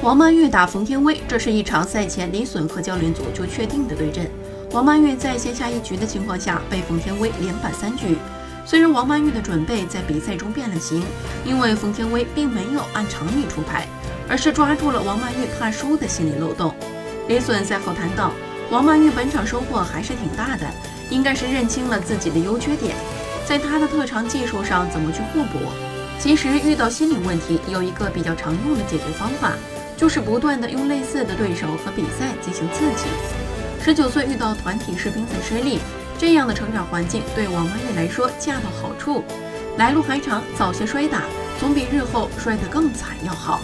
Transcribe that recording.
王曼玉打冯天薇，这是一场赛前李隼和教练组就确定的对阵。王曼玉在先下一局的情况下被冯天薇连扳三局。虽然王曼玉的准备在比赛中变了形，因为冯天薇并没有按常理出牌，而是抓住了王曼玉怕输的心理漏洞。李隼赛后谈到，王曼玉本场收获还是挺大的，应该是认清了自己的优缺点，在她的特长技术上怎么去互补。其实遇到心理问题，有一个比较常用的解决方法，就是不断的用类似的对手和比赛进行刺激。十九岁遇到团体世乒赛失利。这样的成长环境对王曼昱来说恰到好处，来路还长，早些摔打总比日后摔得更惨要好。